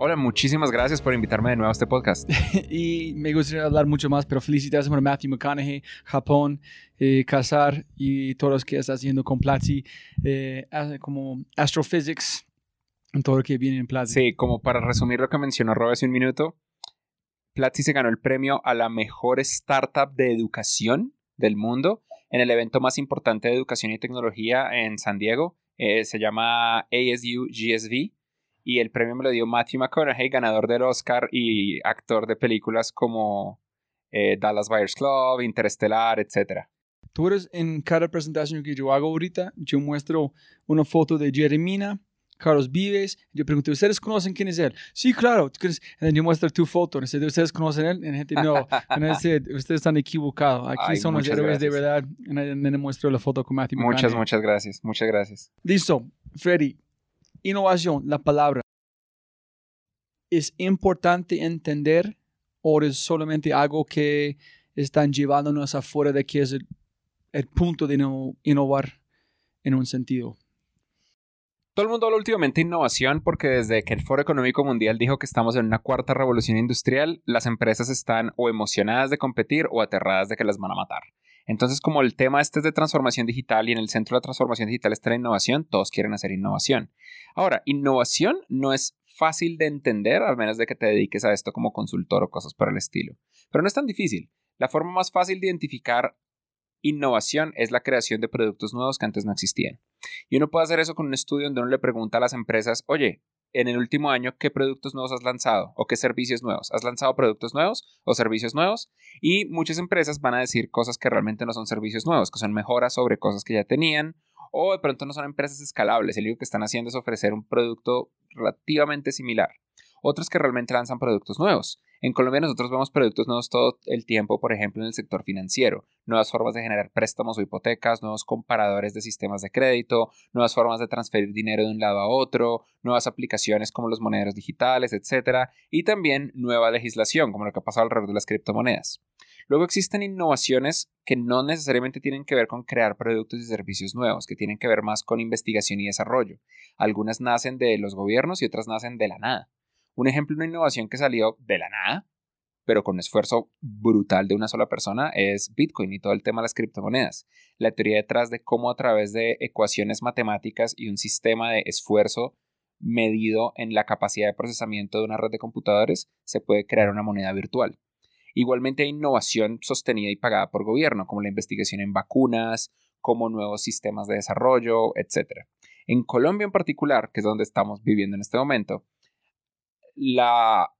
Hola, muchísimas gracias por invitarme de nuevo a este podcast. y me gustaría hablar mucho más, pero felicidades a Matthew McConaughey, Japón, eh, Casar y todos los que estás haciendo con Platzi, eh, como Astrophysics, en todo lo que viene en Platzi. Sí, como para resumir lo que mencionó Rob hace un minuto, Platzi se ganó el premio a la mejor startup de educación del mundo en el evento más importante de educación y tecnología en San Diego. Eh, se llama ASU GSV y el premio me lo dio Matthew McConaughey, ganador del Oscar y actor de películas como eh, Dallas Buyers Club, Interestelar, etc. Tú eres en cada presentación que yo hago ahorita, yo muestro una foto de Jeremina, Carlos Vives. Yo pregunto, ¿ustedes conocen quién es él? Sí, claro. Y yo muestro tu foto. ¿Ustedes conocen él? Y la gente, no. ustedes están equivocados. Aquí son los héroes de verdad. Y le muestro la foto con Matthew Muchas, muchas gracias. Muchas gracias. Listo. Freddy, innovación, la palabra, ¿es importante entender o es solamente algo que están llevándonos afuera de que es el, punto de no innovar en un sentido? Todo el mundo habla últimamente de innovación porque desde que el Foro Económico Mundial dijo que estamos en una cuarta revolución industrial, las empresas están o emocionadas de competir o aterradas de que las van a matar. Entonces, como el tema este es de transformación digital y en el centro de la transformación digital está la innovación, todos quieren hacer innovación. Ahora, innovación no es fácil de entender, al menos de que te dediques a esto como consultor o cosas por el estilo. Pero no es tan difícil. La forma más fácil de identificar innovación es la creación de productos nuevos que antes no existían. Y uno puede hacer eso con un estudio donde uno le pregunta a las empresas, oye, en el último año, ¿qué productos nuevos has lanzado? ¿O qué servicios nuevos? ¿Has lanzado productos nuevos o servicios nuevos? Y muchas empresas van a decir cosas que realmente no son servicios nuevos, que son mejoras sobre cosas que ya tenían, o de pronto no son empresas escalables. El único que están haciendo es ofrecer un producto relativamente similar. Otros que realmente lanzan productos nuevos. En Colombia nosotros vemos productos nuevos todo el tiempo, por ejemplo, en el sector financiero, nuevas formas de generar préstamos o hipotecas, nuevos comparadores de sistemas de crédito, nuevas formas de transferir dinero de un lado a otro, nuevas aplicaciones como los monederos digitales, etc. Y también nueva legislación, como lo que ha pasado alrededor de las criptomonedas. Luego existen innovaciones que no necesariamente tienen que ver con crear productos y servicios nuevos, que tienen que ver más con investigación y desarrollo. Algunas nacen de los gobiernos y otras nacen de la nada. Un ejemplo de una innovación que salió de la nada, pero con esfuerzo brutal de una sola persona, es Bitcoin y todo el tema de las criptomonedas. La teoría detrás de cómo a través de ecuaciones matemáticas y un sistema de esfuerzo medido en la capacidad de procesamiento de una red de computadores se puede crear una moneda virtual. Igualmente hay innovación sostenida y pagada por gobierno, como la investigación en vacunas, como nuevos sistemas de desarrollo, etc. En Colombia en particular, que es donde estamos viviendo en este momento, la,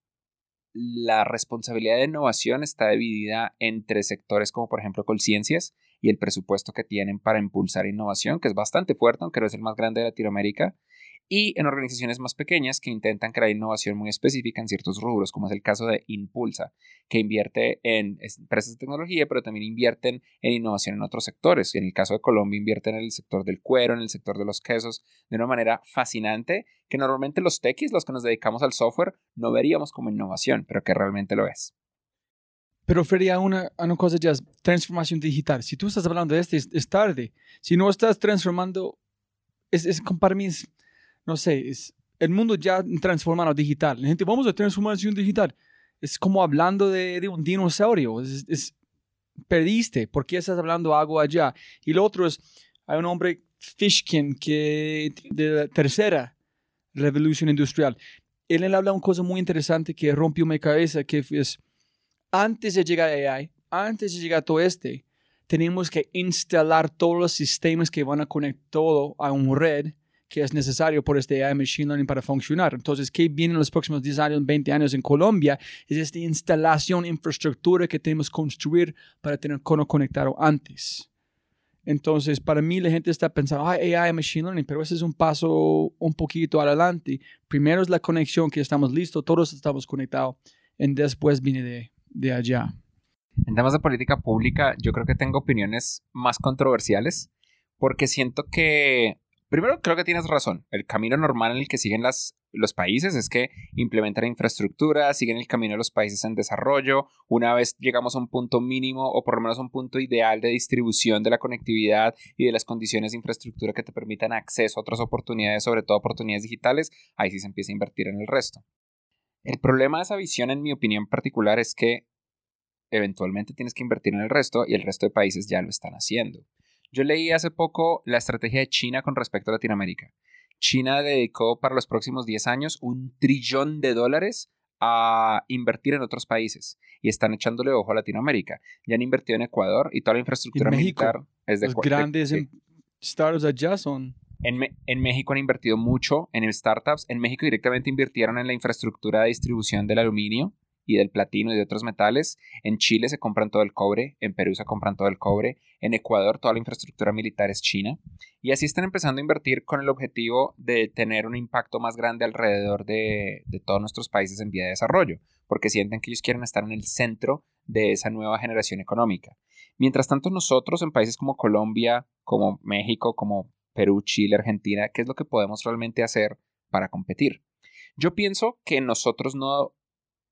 la responsabilidad de innovación está dividida entre sectores como por ejemplo Colciencias y el presupuesto que tienen para impulsar innovación, que es bastante fuerte, aunque no es el más grande de Latinoamérica, y en organizaciones más pequeñas que intentan crear innovación muy específica en ciertos rubros, como es el caso de Impulsa, que invierte en empresas de tecnología, pero también invierten en innovación en otros sectores. En el caso de Colombia, invierten en el sector del cuero, en el sector de los quesos, de una manera fascinante, que normalmente los techis, los que nos dedicamos al software, no veríamos como innovación, pero que realmente lo es. Pero Freddy, una, una cosa ya es transformación digital. Si tú estás hablando de esto, es, tarde. Si no estás transformando, es, es para mí no sé, el mundo ya transformado digital. La gente, vamos a transformación digital. Es como hablando de, de un dinosaurio. Es, perdiste, ¿por qué estás hablando algo allá? Y lo otro es, hay un hombre, Fishkin, que de la tercera revolución industrial. Él, él habla una cosa muy interesante que rompió mi cabeza, que es antes de llegar a AI, antes de llegar a todo este, tenemos que instalar todos los sistemas que van a conectar todo a una red que es necesario por este AI Machine Learning para funcionar. Entonces, ¿qué viene en los próximos 10 años, 20 años en Colombia? Es esta instalación, infraestructura que tenemos que construir para tener cono conectado antes. Entonces, para mí la gente está pensando, ay, AI, Machine Learning, pero ese es un paso un poquito adelante. Primero es la conexión, que estamos listos, todos estamos conectados, y después viene de, de allá. En temas de política pública, yo creo que tengo opiniones más controversiales, porque siento que Primero, creo que tienes razón. El camino normal en el que siguen los países es que implementan infraestructura, siguen el camino de los países en desarrollo. Una vez llegamos a un punto mínimo o por lo menos a un punto ideal de distribución de la conectividad y de las condiciones de infraestructura que te permitan acceso a otras oportunidades, sobre todo oportunidades digitales, ahí sí se empieza a invertir en el resto. El problema de esa visión, en mi opinión particular, es que eventualmente tienes que invertir en el resto y el resto de países ya lo están haciendo. Yo leí hace poco la estrategia de China con respecto a Latinoamérica. China dedicó para los próximos 10 años un trillón de dólares a invertir en otros países y están echándole ojo a Latinoamérica. Ya han invertido en Ecuador y toda la infraestructura militar es de Los grandes startups allá son. En, en, México han invertido mucho en startups. En México directamente invirtieron en la infraestructura de distribución del aluminio y del platino y de otros metales. En Chile se compran todo el cobre, en Perú se compran todo el cobre, en Ecuador toda la infraestructura militar es china. Y así están empezando a invertir con el objetivo de tener un impacto más grande alrededor de, todos nuestros países en vía de desarrollo, porque sienten que ellos quieren estar en el centro de esa nueva generación económica. Mientras tanto, nosotros en países como Colombia, como México, como Perú, Chile, Argentina, ¿qué es lo que podemos realmente hacer para competir? Yo pienso que nosotros no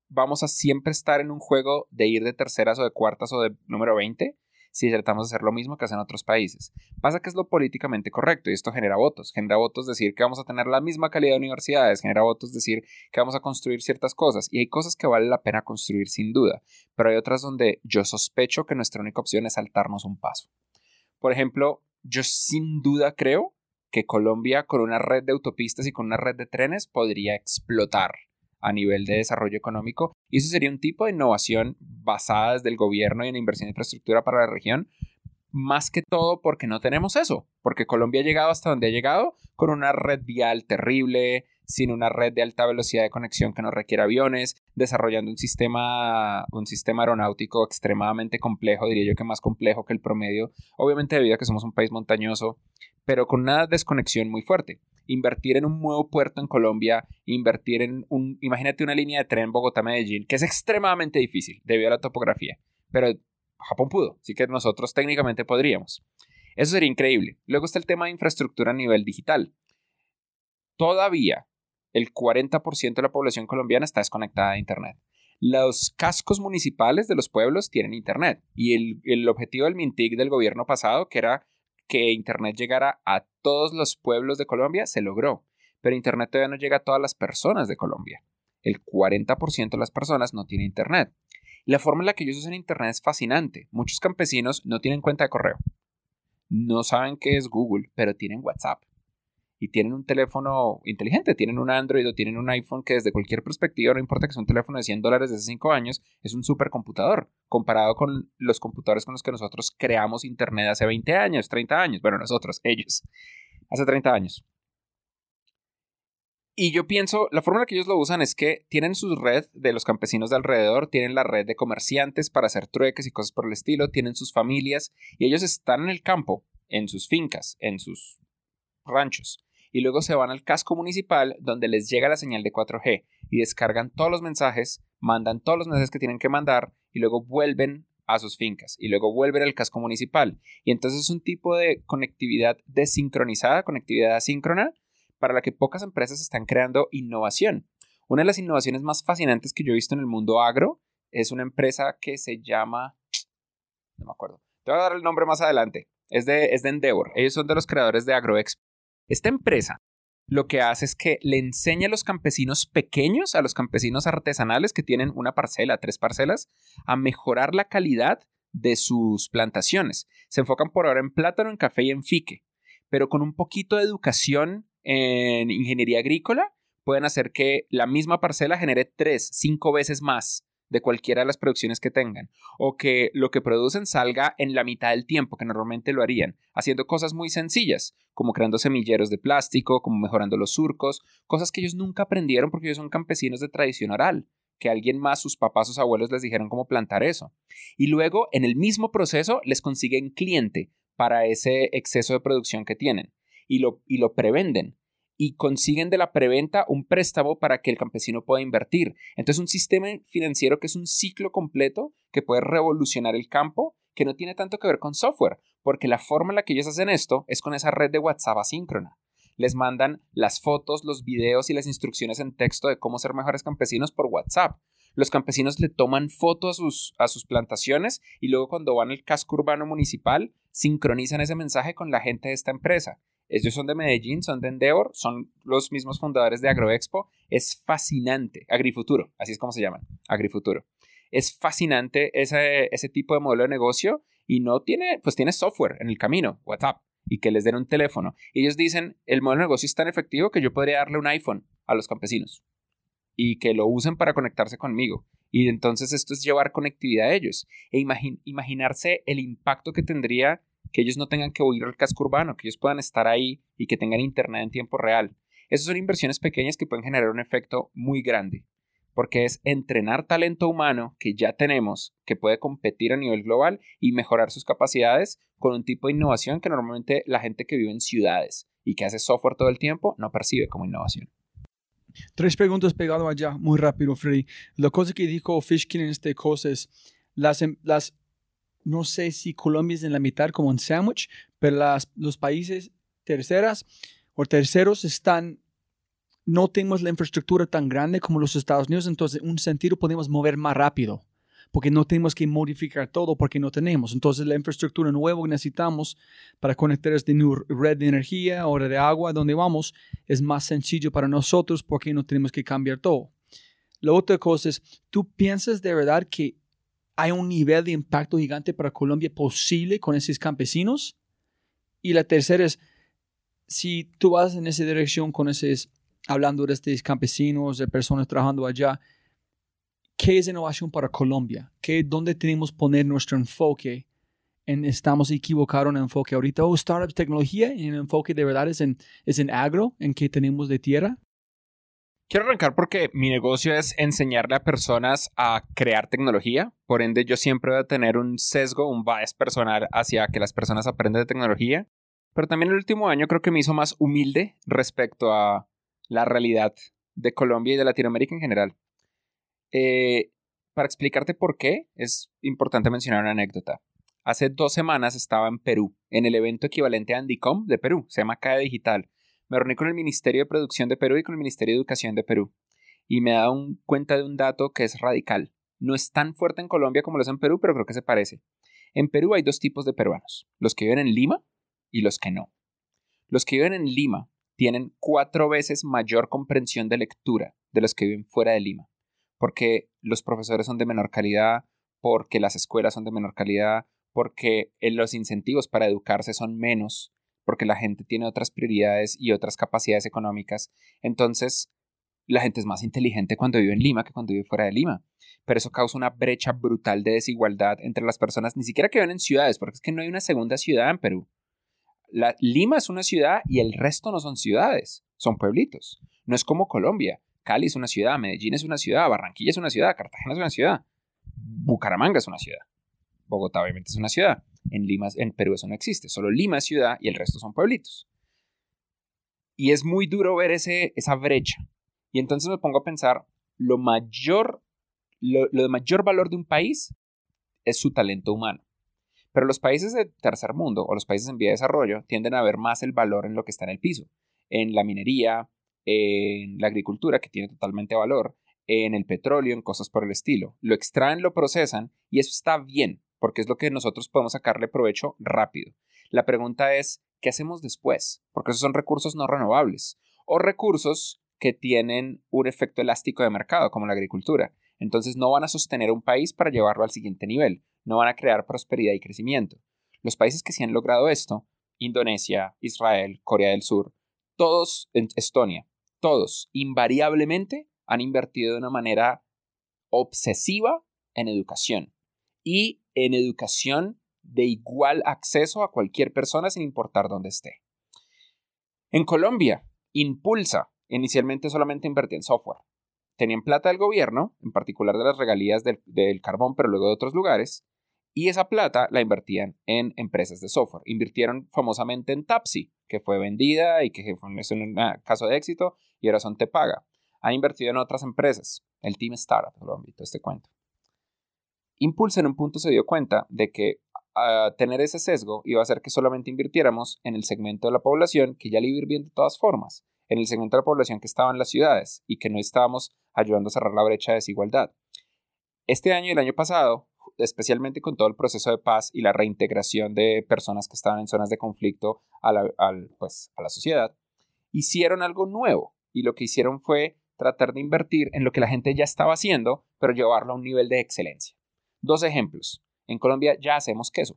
vamos a siempre estar en un juego de ir de terceras o de cuartas o de número 20 si tratamos de hacer lo mismo que hacen otros países. Pasa que es lo políticamente correcto y esto genera votos. Genera votos decir que vamos a tener la misma calidad de universidades, genera votos decir que vamos a construir ciertas cosas y hay cosas que vale la pena construir sin duda, pero hay otras donde yo sospecho que nuestra única opción es saltarnos un paso. Por ejemplo, yo sin duda creo que Colombia con una red de autopistas y con una red de trenes podría explotar a nivel de desarrollo económico y eso sería un tipo de innovación basada desde el gobierno y en inversión en infraestructura para la región, más que todo porque no tenemos eso, porque Colombia ha llegado hasta donde ha llegado con una red vial terrible, sin una red de alta velocidad de conexión que no requiere aviones, desarrollando un sistema, un sistema aeronáutico extremadamente complejo, diría yo que más complejo que el promedio, obviamente debido a que somos un país montañoso, pero con una desconexión muy fuerte invertir en un nuevo puerto en Colombia, invertir en un, imagínate una línea de tren Bogotá-Medellín, que es extremadamente difícil debido a la topografía, pero Japón pudo, así que nosotros técnicamente podríamos. Eso sería increíble. Luego está el tema de infraestructura a nivel digital. Todavía el 40% de la población colombiana está desconectada de Internet. Los cascos municipales de los pueblos tienen Internet y el, el objetivo del MINTIC del gobierno pasado, que era que Internet llegara a todos los pueblos de Colombia, se logró, pero Internet todavía no llega a todas las personas de Colombia. El 40% de las personas no tiene Internet. La forma en la que ellos usan Internet es fascinante. Muchos campesinos no tienen cuenta de correo. No saben qué es Google, pero tienen WhatsApp y tienen un teléfono inteligente, tienen un Android o tienen un iPhone que desde cualquier perspectiva, no importa que sea un teléfono de 100 dólares de hace 5 años, es un supercomputador comparado con los computadores con los que nosotros creamos Internet hace 20 años, 30 años, bueno, nosotros, ellos, hace 30 años. Y yo pienso, la forma en la que ellos lo usan es que tienen su red de los campesinos de alrededor, tienen la red de comerciantes para hacer trueques y cosas por el estilo, tienen sus familias y ellos están en el campo, en sus fincas, en sus ranchos y luego se van al casco municipal donde les llega la señal de 4G y descargan todos los mensajes, mandan todos los mensajes que tienen que mandar y luego vuelven a sus fincas y luego vuelven al casco municipal. Y entonces es un tipo de conectividad desincronizada, conectividad asíncrona, para la que pocas empresas están creando innovación. Una de las innovaciones más fascinantes que yo he visto en el mundo agro es una empresa que se llama... No me acuerdo. Te voy a dar el nombre más adelante. Es de, es de Endeavor. Ellos son de los creadores de AgroExpo. Esta empresa lo que hace es que le enseña a los campesinos pequeños, a los campesinos artesanales que tienen una parcela, tres parcelas, a mejorar la calidad de sus plantaciones. Se enfocan por ahora en plátano, en café y en fique, pero con un poquito de educación en ingeniería agrícola pueden hacer que la misma parcela genere tres, cinco veces más de cualquiera de las producciones que tengan, o que lo que producen salga en la mitad del tiempo que normalmente lo harían, haciendo cosas muy sencillas, como creando semilleros de plástico, como mejorando los surcos, cosas que ellos nunca aprendieron porque ellos son campesinos de tradición oral, que alguien más, sus papás, sus abuelos les dijeron cómo plantar eso. Y luego, en el mismo proceso, les consiguen cliente para ese exceso de producción que tienen y lo, y lo prevenden y consiguen de la preventa un préstamo para que el campesino pueda invertir. Entonces, un sistema financiero que es un ciclo completo que puede revolucionar el campo, que no tiene tanto que ver con software, porque la forma en la que ellos hacen esto es con esa red de WhatsApp asíncrona. Les mandan las fotos, los videos y las instrucciones en texto de cómo ser mejores campesinos por WhatsApp. Los campesinos le toman fotos a sus, a sus plantaciones y luego cuando van al casco urbano municipal sincronizan ese mensaje con la gente de esta empresa ellos son de Medellín, son de Endeavor, son los mismos fundadores de AgroExpo. Es fascinante. Agrifuturo, así es como se llaman. Agrifuturo. Es fascinante ese, ese tipo de modelo de negocio y no tiene, pues tiene software en el camino, WhatsApp, y que les den un teléfono. ellos dicen, el modelo de negocio es tan efectivo que yo podría darle un iPhone a los campesinos y que lo usen para conectarse conmigo. Y entonces esto es llevar conectividad a ellos e imaginarse el impacto que tendría que ellos no tengan que huir al casco urbano, que ellos puedan estar ahí y que tengan internet en tiempo real. Esas son inversiones pequeñas que pueden generar un efecto muy grande, porque es entrenar talento humano que ya tenemos, que puede competir a nivel global y mejorar sus capacidades con un tipo de innovación que normalmente la gente que vive en ciudades y que hace software todo el tiempo no percibe como innovación. Tres preguntas pegado allá, muy rápido, Freddy. La cosa que dijo Fishkin en este cosa es, las, em, las no sé si Colombia es en la mitad como un sándwich, pero las, los países terceras o terceros están, no tenemos la infraestructura tan grande como los Estados Unidos, entonces en un sentido podemos mover más rápido, porque no tenemos que modificar todo porque no tenemos. Entonces la infraestructura nueva que necesitamos para conectar esta red de energía o de agua donde vamos es más sencillo para nosotros porque no tenemos que cambiar todo. La otra cosa es, ¿tú piensas de verdad que hay un nivel de impacto gigante para Colombia posible con esos campesinos. Y la tercera es, si tú vas en esa dirección con esos, hablando de estos campesinos, de personas trabajando allá, ¿qué es innovación para Colombia? ¿Qué, ¿Dónde tenemos que poner nuestro enfoque? En, estamos equivocados en el enfoque ahorita, oh, startups, tecnología, y el enfoque de verdad es en, es en agro, en qué tenemos de tierra. Quiero arrancar porque mi negocio es enseñarle a personas a crear tecnología. Por ende, yo siempre voy a tener un sesgo, un bias personal hacia que las personas aprendan de tecnología. Pero también el último año creo que me hizo más humilde respecto a la realidad de Colombia y de Latinoamérica en general. Eh, para explicarte por qué, es importante mencionar una anécdota. Hace dos semanas estaba en Perú, en el evento equivalente a Andicom de Perú, se llama CAE Digital me reuní con el Ministerio de Producción de Perú y con el Ministerio de Educación de Perú. Y me he dado cuenta de un dato que es radical. No es tan fuerte en Colombia como lo es en Perú, pero creo que se parece. En Perú hay dos tipos de peruanos, los que viven en Lima y los que no. Los que viven en Lima tienen cuatro veces mayor comprensión de lectura de los que viven fuera de Lima, porque los profesores son de menor calidad, porque las escuelas son de menor calidad, porque eh, los incentivos para educarse son menos, porque la gente tiene otras prioridades y otras capacidades económicas. Entonces, la gente es más inteligente cuando vive en Lima que cuando vive fuera de Lima. Pero eso causa una brecha brutal de desigualdad entre las personas, ni siquiera que viven en ciudades, porque es que no hay una segunda ciudad en Perú. Lima es una ciudad y el resto no son ciudades, son pueblitos. No es como Colombia. Cali es una ciudad, Medellín es una ciudad, Barranquilla es una ciudad, Cartagena es una ciudad, Bucaramanga es una ciudad, Bogotá obviamente es una ciudad. En Lima, en Perú eso no existe, solo Lima es ciudad y el resto son pueblitos. Y es muy duro ver ese, esa brecha. Y entonces me pongo a pensar, lo mayor, lo, lo de mayor valor de un país es su talento humano. Pero los países de tercer mundo o los países en vía de desarrollo tienden a ver más el valor en lo que está en el piso, en la minería, en la agricultura, que tiene totalmente valor, en el petróleo, en cosas por el estilo. Lo extraen, lo procesan y eso está bien, porque es lo que nosotros podemos sacarle provecho rápido. La pregunta es, ¿qué hacemos después? Porque esos son recursos no renovables o recursos que tienen un efecto elástico de mercado, como la agricultura. Entonces no van a sostener un país para llevarlo al siguiente nivel, no van a crear prosperidad y crecimiento. Los países que sí han logrado esto, Indonesia, Israel, Corea del Sur, todos, en Estonia, todos invariablemente han invertido de una manera obsesiva en educación y en educación de igual acceso a cualquier persona sin importar dónde esté. En Colombia, Impulsa inicialmente solamente invertía en software. Tenían plata del gobierno, en particular de las regalías del, carbón, pero luego de otros lugares, y esa plata la invertían en empresas de software. Invirtieron famosamente en Tapsi, que fue vendida y que fue un caso de éxito, y ahora son Te Paga. Ha invertido en otras empresas, el Team Startup, lo han visto este cuento. Impulsa en un punto se dio cuenta de que a tener ese sesgo iba a hacer que solamente invirtiéramos en el segmento de la población que ya le iba a ir bien de todas formas, en el segmento de la población que estaba en las ciudades y que no estábamos ayudando a cerrar la brecha de desigualdad. Este año y el año pasado, especialmente con todo el proceso de paz y la reintegración de personas que estaban en zonas de conflicto a la, pues, a la sociedad, hicieron algo nuevo y lo que hicieron fue tratar de invertir en lo que la gente ya estaba haciendo, pero llevarlo a un nivel de excelencia. Dos ejemplos. En Colombia ya hacemos queso,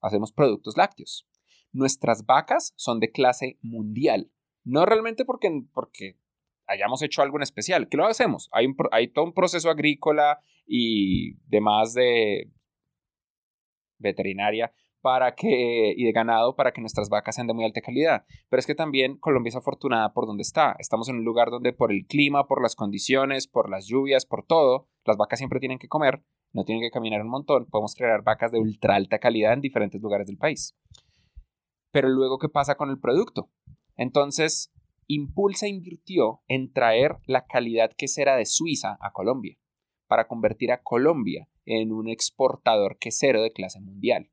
hacemos productos lácteos. Nuestras vacas son de clase mundial. No realmente porque, porque hayamos hecho algo en especial, que lo hacemos. Hay, hay todo un proceso agrícola y demás de veterinaria para que, y de ganado para que nuestras vacas sean de muy alta calidad. Pero es que también Colombia es afortunada por donde está. Estamos en un lugar donde por el clima, por las condiciones, por las lluvias, por todo, las vacas siempre tienen que comer no tienen que caminar un montón, podemos crear vacas de ultra alta calidad en diferentes lugares del país. Pero luego, ¿qué pasa con el producto? Entonces, Impulsa invirtió en traer la calidad quesera de Suiza a Colombia, para convertir a Colombia en un exportador quesero de clase mundial.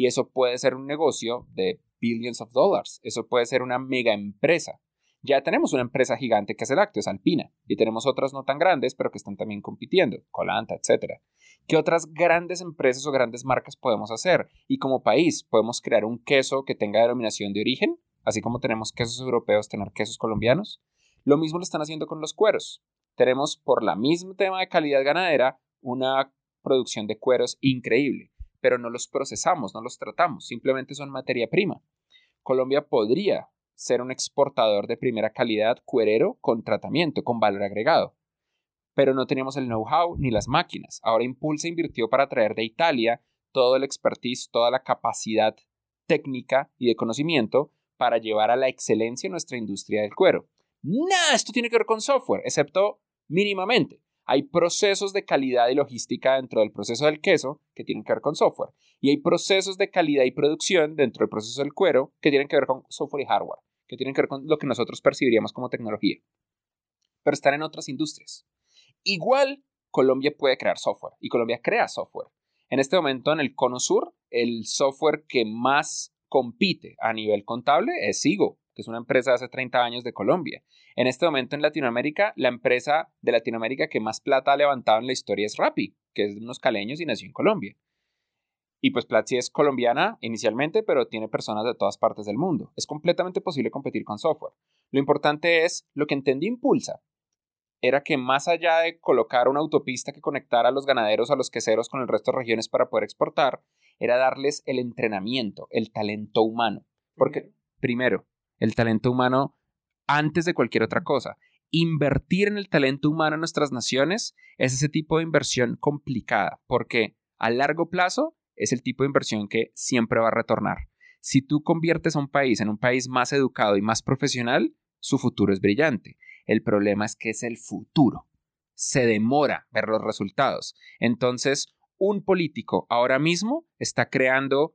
Y eso puede ser un negocio de billions of dollars, eso puede ser una mega empresa. Ya tenemos una empresa gigante que hace lácteos, Alpina, y tenemos otras no tan grandes, pero que están también compitiendo, Colanta, etc. ¿Qué otras grandes empresas o grandes marcas podemos hacer? Y como país, ¿podemos crear un queso que tenga denominación de origen? Así como tenemos quesos europeos, tener quesos colombianos. Lo mismo lo están haciendo con los cueros. Tenemos, por la misma tema de calidad ganadera, una producción de cueros increíble, pero no los procesamos, no los tratamos, simplemente son materia prima. Colombia podría ser un exportador de primera calidad cuerero con tratamiento, con valor agregado. Pero no teníamos el know-how ni las máquinas. Ahora Impulsa invirtió para traer de Italia todo el expertise, toda la capacidad técnica y de conocimiento para llevar a la excelencia nuestra industria del cuero. Nada, esto tiene que ver con software, excepto mínimamente. Hay procesos de calidad y logística dentro del proceso del queso que tienen que ver con software. Y hay procesos de calidad y producción dentro del proceso del cuero que tienen que ver con software y hardware que tienen que ver con lo que nosotros percibiríamos como tecnología, pero están en otras industrias. Igual, Colombia puede crear software y Colombia crea software. En este momento, en el Cono Sur, el software que más compite a nivel contable es Sigo, que es una empresa de hace 30 años de Colombia. En este momento en Latinoamérica, la empresa de Latinoamérica que más plata ha levantado en la historia es Rappi, que es de unos caleños y nació en Colombia. Y pues Platzi es colombiana inicialmente, pero tiene personas de todas partes del mundo. Es completamente posible competir con software. Lo importante es, lo que entendí Impulsa, era que más allá de colocar una autopista que conectara a los ganaderos a los queseros con el resto de regiones para poder exportar, era darles el entrenamiento, el talento humano. Porque, primero, el talento humano antes de cualquier otra cosa. Invertir en el talento humano en nuestras naciones es ese tipo de inversión complicada, porque a largo plazo es el tipo de inversión que siempre va a retornar. Si tú conviertes a un país en un país más educado y más profesional, su futuro es brillante. El problema es que es el futuro. Se demora ver los resultados. Entonces, un político ahora mismo está creando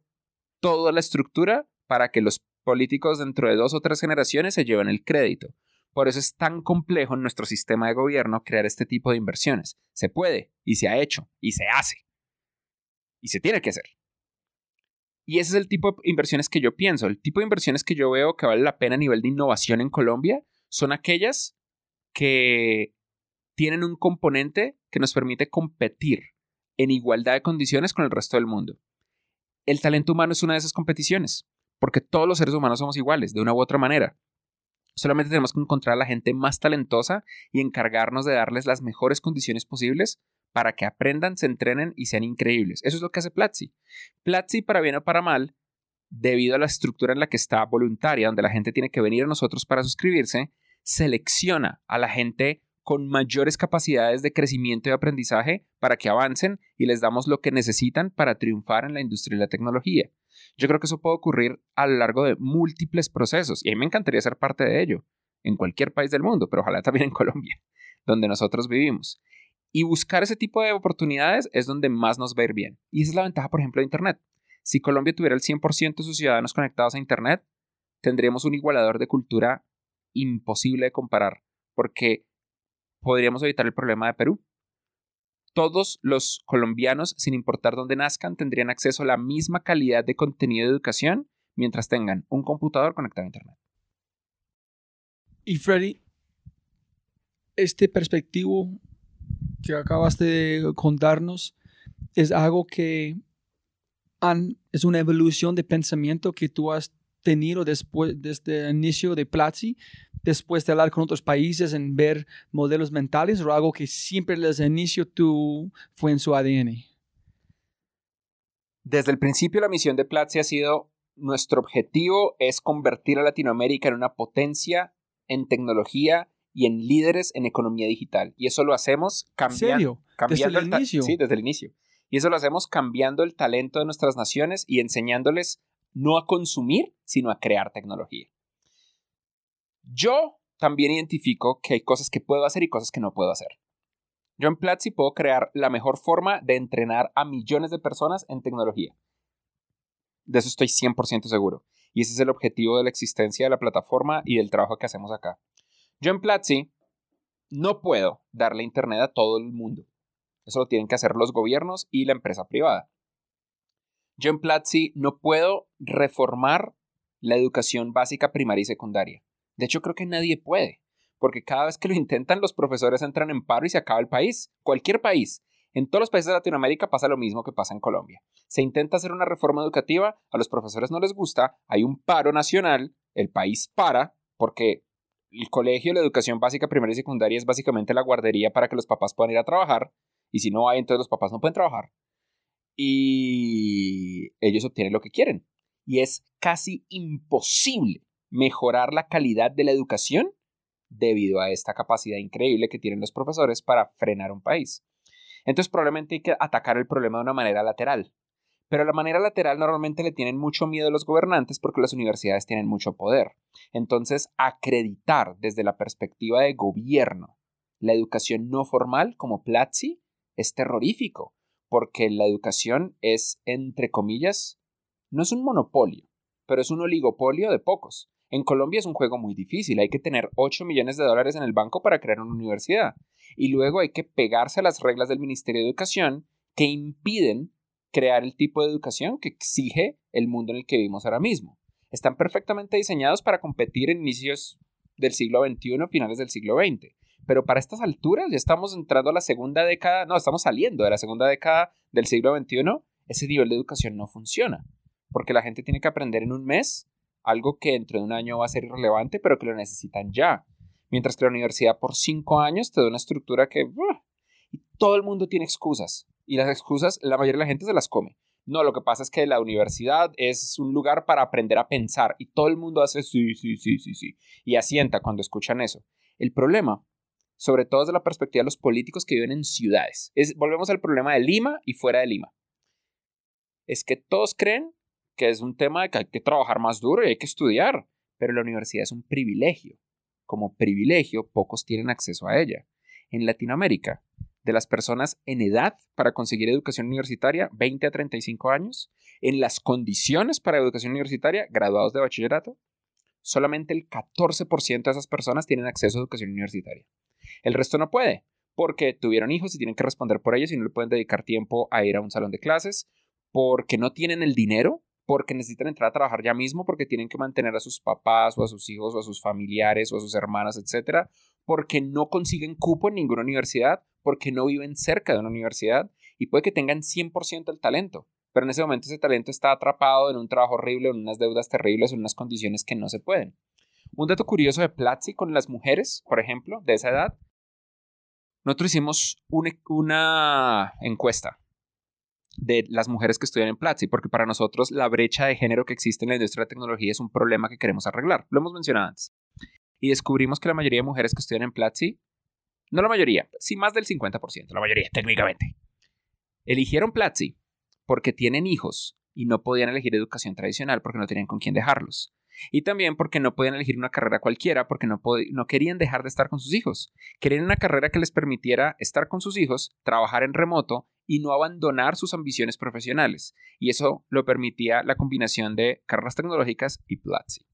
toda la estructura para que los políticos dentro de dos o tres generaciones se lleven el crédito. Por eso es tan complejo en nuestro sistema de gobierno crear este tipo de inversiones. Se puede, y se ha hecho, y se hace y se tiene que hacer. Y ese es el tipo de inversiones que yo pienso. El tipo de inversiones que yo veo que vale la pena a nivel de innovación en Colombia son aquellas que tienen un componente que nos permite competir en igualdad de condiciones con el resto del mundo. El talento humano es una de esas competiciones, porque todos los seres humanos somos iguales, de una u otra manera. Solamente tenemos que encontrar a la gente más talentosa y encargarnos de darles las mejores condiciones posibles para que aprendan, se entrenen y sean increíbles. Eso es lo que hace Platzi. Platzi, para bien o para mal, debido a la estructura en la que está voluntaria, donde la gente tiene que venir a nosotros para suscribirse, selecciona a la gente con mayores capacidades de crecimiento y aprendizaje para que avancen y les damos lo que necesitan para triunfar en la industria de la tecnología. Yo creo que eso puede ocurrir a lo largo de múltiples procesos y a mí me encantaría ser parte de ello, en cualquier país del mundo, pero ojalá también en Colombia, donde nosotros vivimos. Y buscar ese tipo de oportunidades es donde más nos va a ir bien. Y esa es la ventaja, por ejemplo, de Internet. Si Colombia tuviera el 100% de sus ciudadanos conectados a Internet, tendríamos un igualador de cultura imposible de comparar, porque podríamos evitar el problema de Perú. Todos los colombianos, sin importar dónde nazcan, tendrían acceso a la misma calidad de contenido de educación mientras tengan un computador conectado a Internet. Y Freddy, este perspectivo que acabas de contarnos es algo que es una evolución de pensamiento que tú has tenido después, desde el inicio de Platzi, después de hablar con otros países en ver modelos mentales, o algo que siempre desde el inicio tú fue en su ADN? Desde el principio la misión de Platzi ha sido, nuestro objetivo es convertir a Latinoamérica en una potencia en tecnología y en líderes en economía digital. Y eso lo hacemos cambiando, cambiando desde el, inicio. Sí, desde el inicio. Y eso lo hacemos cambiando el talento de nuestras naciones y enseñándoles no a consumir, sino a crear tecnología. Yo también identifico que hay cosas que puedo hacer y cosas que no puedo hacer. Yo en Platzi puedo crear la mejor forma de entrenar a millones de personas en tecnología. De eso estoy 100% seguro. Y ese es el objetivo de la existencia de la plataforma y del trabajo que hacemos acá. Yo en Platzi no puedo darle internet a todo el mundo. Eso lo tienen que hacer los gobiernos y la empresa privada. Yo en Platzi no puedo reformar la educación básica primaria y secundaria. De hecho, creo que nadie puede, porque cada vez que lo intentan los profesores entran en paro y se acaba el país. Cualquier país. En todos los países de Latinoamérica pasa lo mismo que pasa en Colombia. Se intenta hacer una reforma educativa, a los profesores no les gusta, hay un paro nacional, el país para, porque el colegio, la educación básica, primaria y secundaria es básicamente la guardería para que los papás puedan ir a trabajar, y si no hay, entonces los papás no pueden trabajar. Y ellos obtienen lo que quieren. Y es casi imposible mejorar la calidad de la educación debido a esta capacidad increíble que tienen los profesores para frenar un país. Entonces probablemente hay que atacar el problema de una manera lateral. Pero la manera lateral normalmente le tienen mucho miedo a los gobernantes porque las universidades tienen mucho poder. Entonces, acreditar desde la perspectiva de gobierno la educación no formal como Platzi es terrorífico, porque la educación es, entre comillas, no es un monopolio, pero es un oligopolio de pocos. En Colombia es un juego muy difícil, hay que tener 8 millones de dólares en el banco para crear una universidad y luego hay que pegarse a las reglas del Ministerio de Educación que impiden crear el tipo de educación que exige el mundo en el que vivimos ahora mismo. Están perfectamente diseñados para competir en inicios del siglo XXI, finales del siglo XX. Pero para estas alturas ya estamos entrando a la segunda década, no, estamos saliendo de la segunda década del siglo XXI, ese nivel de educación no funciona. Porque la gente tiene que aprender en un mes algo que dentro de un año va a ser irrelevante, pero que lo necesitan ya. Mientras que la universidad por cinco años te da una estructura que... y todo el mundo tiene excusas. Y las excusas, la mayoría de la gente se las come. No, lo que pasa es que la universidad es un lugar para aprender a pensar y todo el mundo hace sí, sí, sí, sí, sí. Y asienta cuando escuchan eso. El problema, sobre todo desde la perspectiva de los políticos que viven en ciudades, es, volvemos al problema de Lima y fuera de Lima. Es que todos creen que es un tema de que hay que trabajar más duro y hay que estudiar, pero la universidad es un privilegio. Como privilegio, pocos tienen acceso a ella. En Latinoamérica, de las personas en edad para conseguir educación universitaria, 20 a 35 años, en las condiciones para educación universitaria, graduados de bachillerato, solamente el 14% de esas personas tienen acceso a educación universitaria. El resto no puede, porque tuvieron hijos y tienen que responder por ellos y no le pueden dedicar tiempo a ir a un salón de clases, porque no tienen el dinero porque necesitan entrar a trabajar ya mismo, porque tienen que mantener a sus papás o a sus hijos o a sus familiares o a sus hermanas, etcétera, porque no consiguen cupo en ninguna universidad, porque no viven cerca de una universidad y puede que tengan 100% el talento, pero en ese momento ese talento está atrapado en un trabajo horrible, en unas deudas terribles, en unas condiciones que no se pueden. Un dato curioso de Platzi con las mujeres, por ejemplo, de esa edad, nosotros hicimos una encuesta de las mujeres que estudian en Platzi, porque para nosotros la brecha de género que existe en la industria de la tecnología es un problema que queremos arreglar. Lo hemos mencionado antes. Y descubrimos que la mayoría de mujeres que estudian en Platzi no la mayoría, sí más del 50%, la mayoría técnicamente, eligieron Platzi porque tienen hijos y no podían elegir educación tradicional porque no tenían con quién dejarlos. Y también porque no podían elegir una carrera cualquiera porque no, no querían dejar de estar con sus hijos. Querían una carrera que les permitiera estar con sus hijos, trabajar en remoto y no abandonar sus ambiciones profesionales. Y eso lo permitía la combinación de carreras tecnológicas y Platzi.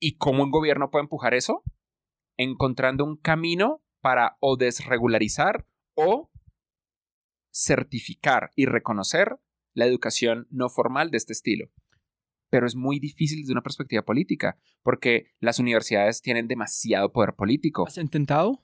¿Y cómo un gobierno puede empujar eso? Encontrando un camino para o desregularizar o certificar y reconocer la educación no formal de este estilo pero es muy difícil desde una perspectiva política, porque las universidades tienen demasiado poder político. ¿Has intentado?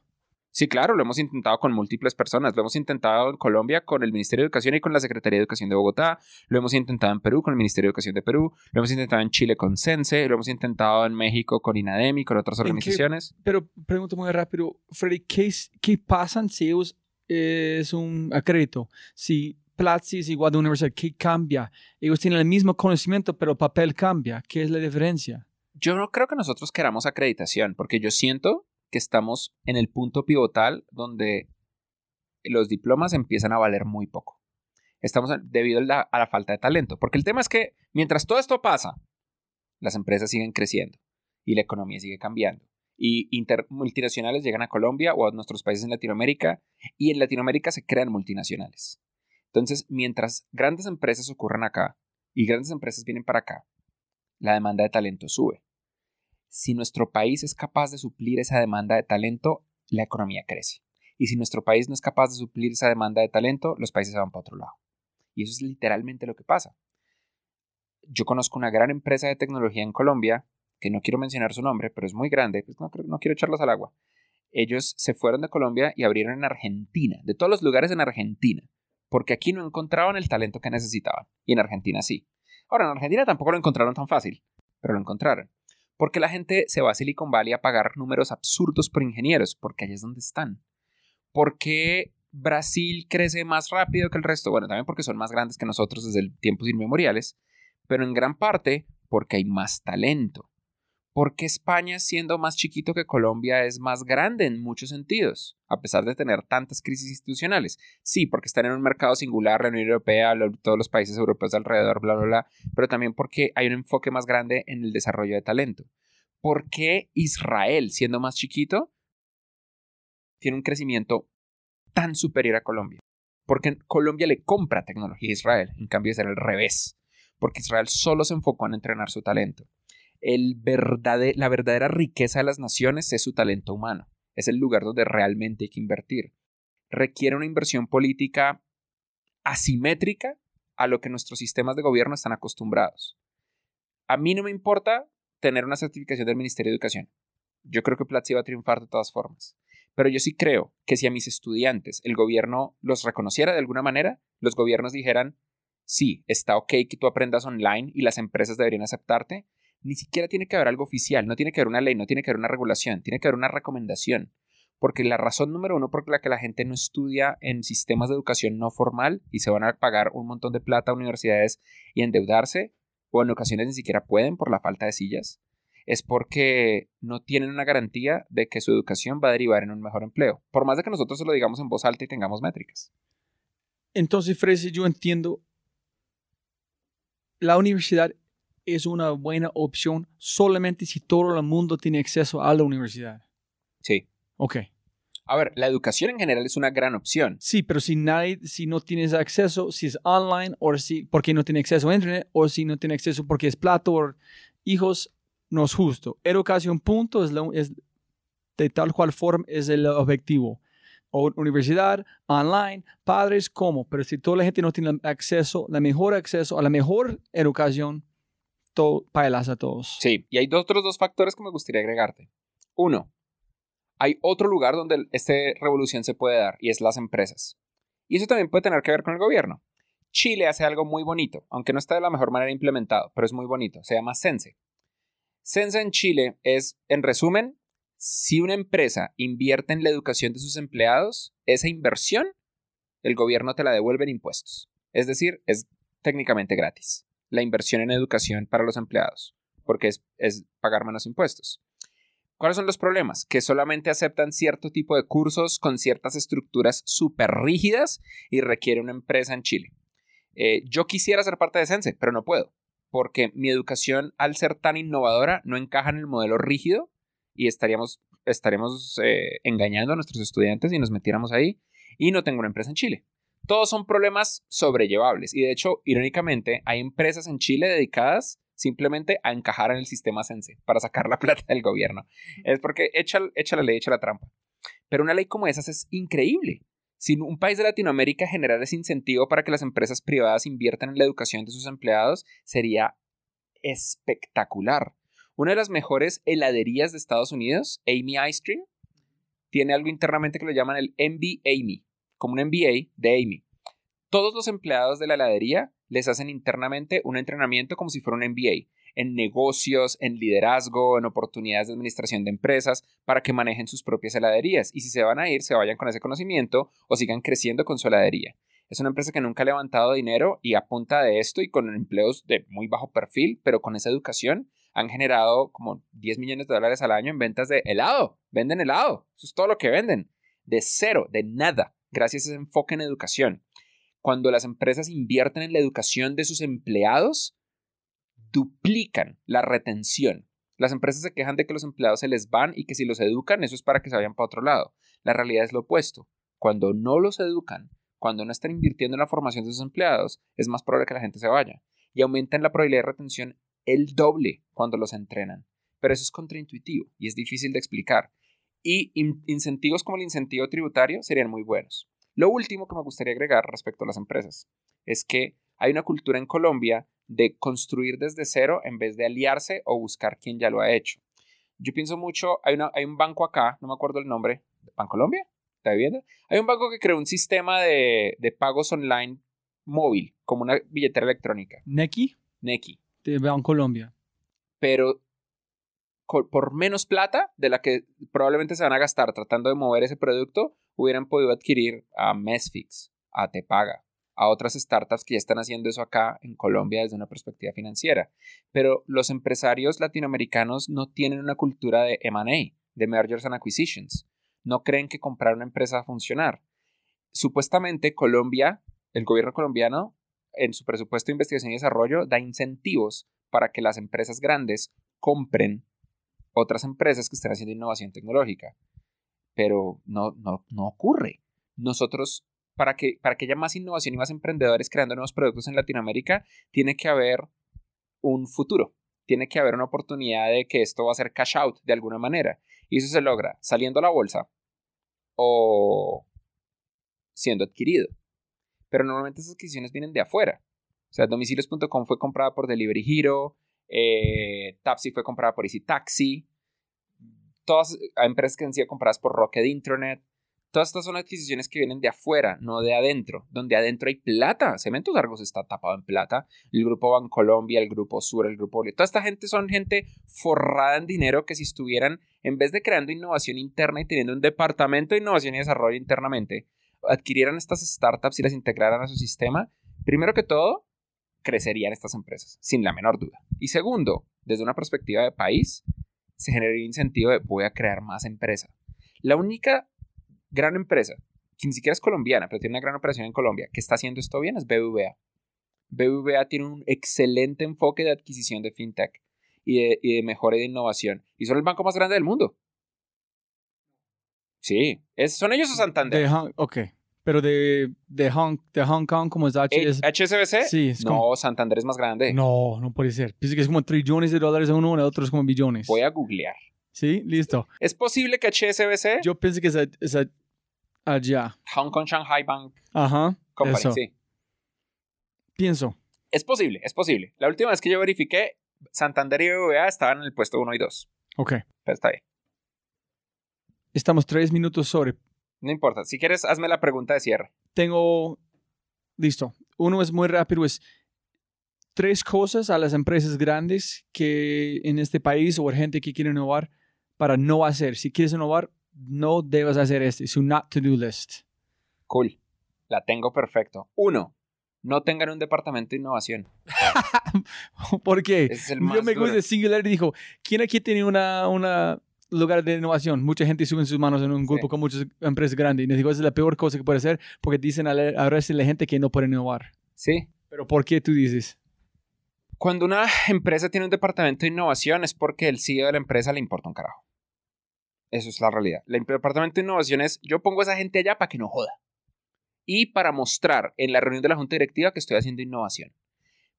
Sí, claro, lo hemos intentado con múltiples personas. Lo hemos intentado en Colombia con el Ministerio de Educación y con la Secretaría de Educación de Bogotá. Lo hemos intentado en Perú con el Ministerio de Educación de Perú. Lo hemos intentado en Chile con CENSE. Lo hemos intentado en México con INADEM y con otras organizaciones. pero pregunto muy rápido, Freddy, ¿qué, qué pasa si ellos es un acredito? Si Platzi es igual de universidad. ¿Qué cambia? Ellos tienen el mismo conocimiento, pero el papel cambia. ¿Qué es la diferencia? Yo no creo que nosotros queramos acreditación, porque yo siento que estamos en el punto pivotal donde los diplomas empiezan a valer muy poco. Estamos debido a la, a la falta de talento. Porque el tema es que mientras todo esto pasa, las empresas siguen creciendo y la economía sigue cambiando y multinacionales llegan a Colombia o a nuestros países en Latinoamérica y en Latinoamérica se crean multinacionales. Entonces, mientras grandes empresas ocurren acá y grandes empresas vienen para acá, la demanda de talento sube. Si nuestro país es capaz de suplir esa demanda de talento, la economía crece. Y si nuestro país no es capaz de suplir esa demanda de talento, los países se van para otro lado. Y eso es literalmente lo que pasa. Yo conozco una gran empresa de tecnología en Colombia, que no quiero mencionar su nombre, pero es muy grande, pues no, no quiero echarlos al agua. Ellos se fueron de Colombia y abrieron en Argentina, de todos los lugares en Argentina porque aquí no encontraban el talento que necesitaban, y en Argentina sí. Ahora, en Argentina tampoco lo encontraron tan fácil, pero lo encontraron. Porque la gente se va a Silicon Valley a pagar números absurdos por ingenieros, porque allí es donde están. ¿Por qué Brasil crece más rápido que el resto? Bueno, también porque son más grandes que nosotros desde tiempos inmemoriales, pero en gran parte porque hay más talento. ¿Por qué España, siendo más chiquito que Colombia, es más grande en muchos sentidos, a pesar de tener tantas crisis institucionales? Sí, porque están en un mercado singular, la Unión Europea, todos los países europeos alrededor, bla, bla, bla, pero también porque hay un enfoque más grande en el desarrollo de talento. ¿Por qué Israel, siendo más chiquito, tiene un crecimiento tan superior a Colombia? Porque Colombia le compra tecnología a Israel, en cambio es al revés, porque Israel solo se enfocó en entrenar su talento la verdadera riqueza de las naciones es su talento humano. Es el lugar donde realmente hay que invertir. Requiere una inversión política asimétrica a lo que nuestros sistemas de gobierno están acostumbrados. A mí no me importa tener una certificación del Ministerio de Educación. Yo creo que Platzi va a triunfar de todas formas. Pero yo sí creo que si a mis estudiantes el gobierno los reconociera de alguna manera, los gobiernos dijeran, sí, está ok que tú aprendas online y las empresas deberían aceptarte, ni siquiera tiene que haber algo oficial, no tiene que haber una ley, no tiene que haber una regulación, tiene que haber una recomendación. Porque la razón número uno por la que la gente no estudia en sistemas de educación no formal y se van a pagar un montón de plata a universidades y endeudarse, o en ocasiones ni siquiera pueden por la falta de sillas, es porque no tienen una garantía de que su educación va a derivar en un mejor empleo, por más de que nosotros se lo digamos en voz alta y tengamos métricas. Entonces, Frese, yo entiendo, la universidad es una buena opción solamente si todo el mundo tiene acceso a la universidad. Sí. Ok. A ver, la educación en general es una gran opción. Sí, pero si nadie, si no tienes acceso, si es online, o si porque no tiene acceso a internet, o si no tiene acceso porque es plato, o hijos, no es justo. Educación, punto, es, es de tal cual forma es el objetivo. O universidad, online, padres, ¿cómo? Pero si toda la gente no tiene acceso, la mejor acceso a la mejor educación, todo, a todos. Sí, y hay otros dos factores que me gustaría agregarte. Uno, hay otro lugar donde esta revolución se puede dar y es las empresas. Y eso también puede tener que ver con el gobierno. Chile hace algo muy bonito, aunque no está de la mejor manera implementado, pero es muy bonito. Se llama Sense. Sense en Chile es, en resumen, si una empresa invierte en la educación de sus empleados, esa inversión el gobierno te la devuelve en impuestos. Es decir, es técnicamente gratis la inversión en educación para los empleados, porque es, pagar menos impuestos. ¿Cuáles son los problemas? Que solamente aceptan cierto tipo de cursos con ciertas estructuras súper rígidas y requiere una empresa en Chile. Eh, yo quisiera ser parte de Sense, pero no puedo, porque mi educación, al ser tan innovadora, no encaja en el modelo rígido y estaríamos, estaríamos eh, engañando a nuestros estudiantes si nos metiéramos ahí y no tengo una empresa en Chile. Todos son problemas sobrellevables y de hecho, irónicamente, hay empresas en Chile dedicadas simplemente a encajar en el sistema Sense para sacar la plata del gobierno. Es porque echa, la ley, echa la trampa. Pero una ley como esa es increíble. Si un país de Latinoamérica generara ese incentivo para que las empresas privadas inviertan en la educación de sus empleados, sería espectacular. Una de las mejores heladerías de Estados Unidos, Amy Ice Cream, tiene algo internamente que lo llaman el MB Amy, como un MBA de Amy. Todos los empleados de la heladería les hacen internamente un entrenamiento como si fuera un MBA en negocios, en liderazgo, en oportunidades de administración de empresas, para que manejen sus propias heladerías. Y si se van a ir, se vayan con ese conocimiento o sigan creciendo con su heladería. Es una empresa que nunca ha levantado dinero y a punta de esto y con empleos de muy bajo perfil, pero con esa educación han generado como 10 millones de dólares al año en ventas de helado. Venden helado. Eso es todo lo que venden. De cero, de nada, gracias a ese enfoque en educación cuando las empresas invierten en la educación de sus empleados, duplican la retención. Las empresas se quejan de que los empleados se les van y que si los educan, eso es para que se vayan para otro lado. La realidad es lo opuesto. Cuando no los educan, cuando no están invirtiendo en la formación de sus empleados, es más probable que la gente se vaya. Y aumentan la probabilidad de retención el doble cuando los entrenan. Pero eso es contraintuitivo y es difícil de explicar. Y incentivos como el incentivo tributario serían muy buenos. Lo último que me gustaría agregar respecto a las empresas es que hay una cultura en Colombia de construir desde cero en vez de aliarse o buscar quien ya lo ha hecho. Yo pienso mucho, hay, hay un banco acá, no me acuerdo el nombre, ¿Bancolombia? ¿Está viendo? Hay un banco que creó un sistema de, pagos online móvil, como una billetera electrónica. ¿Neki? Neki. De Bancolombia. Pero por menos plata de la que probablemente se van a gastar tratando de mover ese producto, hubieran podido adquirir a Mesfix, a Tepaga, a otras startups que ya están haciendo eso acá en Colombia desde una perspectiva financiera. Pero los empresarios latinoamericanos no tienen una cultura de M&A, de Mergers and Acquisitions. No creen que comprar una empresa va a funcionar. Supuestamente Colombia, el gobierno colombiano, en su presupuesto de investigación y desarrollo, da incentivos para que las empresas grandes compren otras empresas que estén haciendo innovación tecnológica. Pero no, no, no ocurre. Nosotros, para que, para que haya más innovación y más emprendedores creando nuevos productos en Latinoamérica, tiene que haber un futuro. Tiene que haber una oportunidad de que esto va a ser cash out de alguna manera. Y eso se logra saliendo a la bolsa o siendo adquirido. Pero normalmente esas adquisiciones vienen de afuera. O sea, domicilios.com fue comprada por Delivery Hero, eh, Tapsi fue comprada por Easy Taxi. Todas empresas que han sido compradas por Rocket Internet. Todas estas son adquisiciones que vienen de afuera, no de adentro. Donde adentro hay plata. Cementos Argos está tapado en plata. El grupo Bancolombia, el grupo Sur, el grupo Toda esta gente son gente forrada en dinero que si estuvieran, en vez de creando innovación interna y teniendo un departamento de innovación y desarrollo internamente, adquirieran estas startups y las integraran a su sistema, primero que todo, crecerían estas empresas, sin la menor duda. Y segundo, desde una perspectiva de país, se generaría incentivo de voy a crear más empresas. La única gran empresa, que ni siquiera es colombiana, pero tiene una gran operación en Colombia, que está haciendo esto bien es BBVA. BBVA tiene un excelente enfoque de adquisición de fintech y de, y de mejora de innovación. Y son el banco más grande del mundo. Sí, ¿son ellos o Santander? ok, pero de, de, Hong, de Hong Kong, como es HSBC. Sí, es No, Santander es más grande. No, no puede ser. Pienso que es como trillones de dólares uno, el otro es como billones. Voy a googlear. Sí, listo. ¿Es posible que HSBC? Yo pienso que es, es allá. Hong Kong Shanghai Bank. Ajá. Company, eso. sí. Pienso. Es posible, es posible. La última vez que yo verifiqué, Santander y BBVA estaban en el puesto 1 y 2. Ok. Pero está ahí. Estamos tres minutos sobre no importa. Si quieres, hazme la pregunta de cierre. Tengo. Listo. Uno es muy rápido. Es tres cosas a las empresas grandes que en este país o gente que quiere innovar para no hacer. Si quieres innovar, no debes hacer este. Es un not to do list. Cool. La tengo perfecto. Uno, no tengan un departamento de innovación. ¿Por qué? Es el más Yo me gusta Singularity dijo, ¿quién aquí tiene una, una lugar de innovación. Mucha gente sube sus manos en un grupo con muchas empresas grandes. Y les digo, esa es la peor cosa que puede ser porque dicen a, la, a la gente que no puede innovar. Sí. Pero ¿por qué tú dices? Cuando una empresa tiene un departamento de innovación es porque el CEO de la empresa le importa un carajo. Eso es la realidad. El departamento de innovación es, yo pongo a esa gente allá para que no joda. Y para mostrar en la reunión de la junta directiva que estoy haciendo innovación.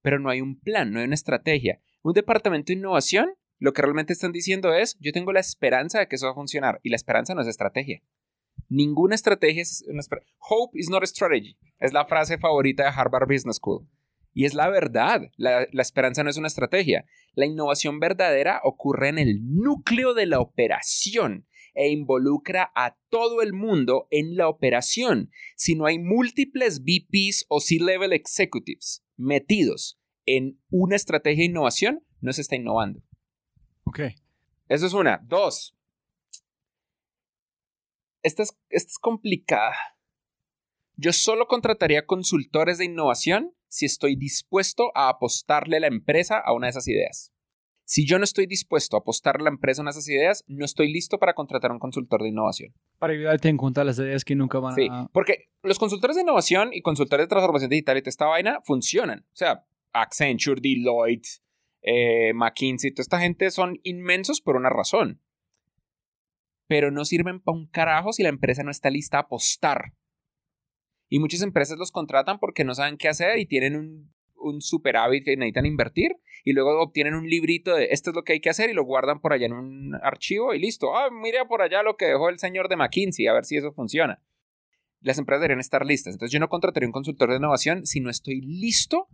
Pero no hay un plan, no hay una estrategia. Un departamento de innovación, lo que realmente están diciendo es, yo tengo la esperanza de que eso va a funcionar. Y la esperanza no es estrategia. Ninguna estrategia es una Hope is not a strategy. Es la frase favorita de Harvard Business School. Y es la verdad. La, la, esperanza no es una estrategia. La innovación verdadera ocurre en el núcleo de la operación e involucra a todo el mundo en la operación. Si no hay múltiples VPs o C-level executives metidos en una estrategia de innovación, no se está innovando. Ok. Eso es una. Dos. Esta es, esta es complicada. Yo solo contrataría consultores de innovación si estoy dispuesto a apostarle a la empresa a una de esas ideas. Si yo no estoy dispuesto a apostarle a la empresa a una de esas ideas, no estoy listo para contratar a un consultor de innovación. Para ayudarte a encontrar las ideas que nunca van Sí, a... porque los consultores de innovación y consultores de transformación digital y toda esta vaina funcionan. O sea, Accenture, Deloitte, eh, McKinsey, toda esta gente son inmensos por una razón. Pero no sirven para un carajo si la empresa no está lista a apostar y muchas empresas los contratan porque no saben qué hacer y tienen un, un superávit que necesitan invertir y luego obtienen un librito de esto es lo que hay que hacer y lo guardan por allá en un archivo y listo. Ah, mira por allá lo que dejó el señor de McKinsey, a ver si eso funciona. Las empresas deberían estar listas. Entonces yo no contrataría un consultor de innovación si no estoy listo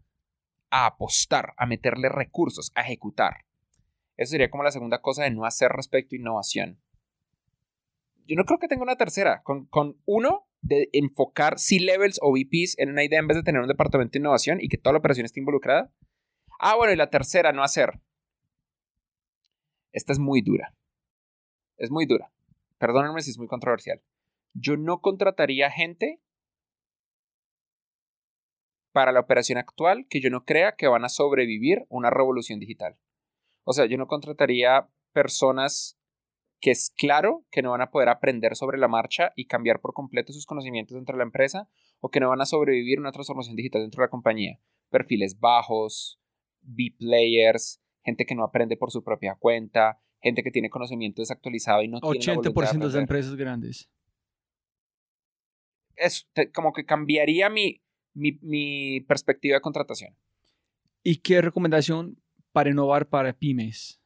a apostar, a meterle recursos, a ejecutar. Eso sería como la segunda cosa de no hacer respecto a innovación. Yo no creo que tenga una tercera. Con, con uno, de enfocar C-levels o VPs en una idea en vez de tener un departamento de innovación y que toda la operación esté involucrada. Ah, bueno, y la tercera, no hacer. Esta es muy dura. Es muy dura. Perdónenme si es muy controversial. Yo no contrataría gente para la operación actual que yo no crea que van a sobrevivir una revolución digital. O sea, yo no contrataría personas que es claro que no van a poder aprender sobre la marcha y cambiar por completo sus conocimientos dentro de la empresa o que no van a sobrevivir una transformación digital dentro de la compañía. Perfiles bajos, B-players, gente que no aprende por su propia cuenta, gente que tiene conocimiento desactualizado y no 80% tiene la voluntad de las empresas grandes. Es como que cambiaría mi, mi, mi perspectiva de contratación. ¿Y qué recomendación para innovar para pymes?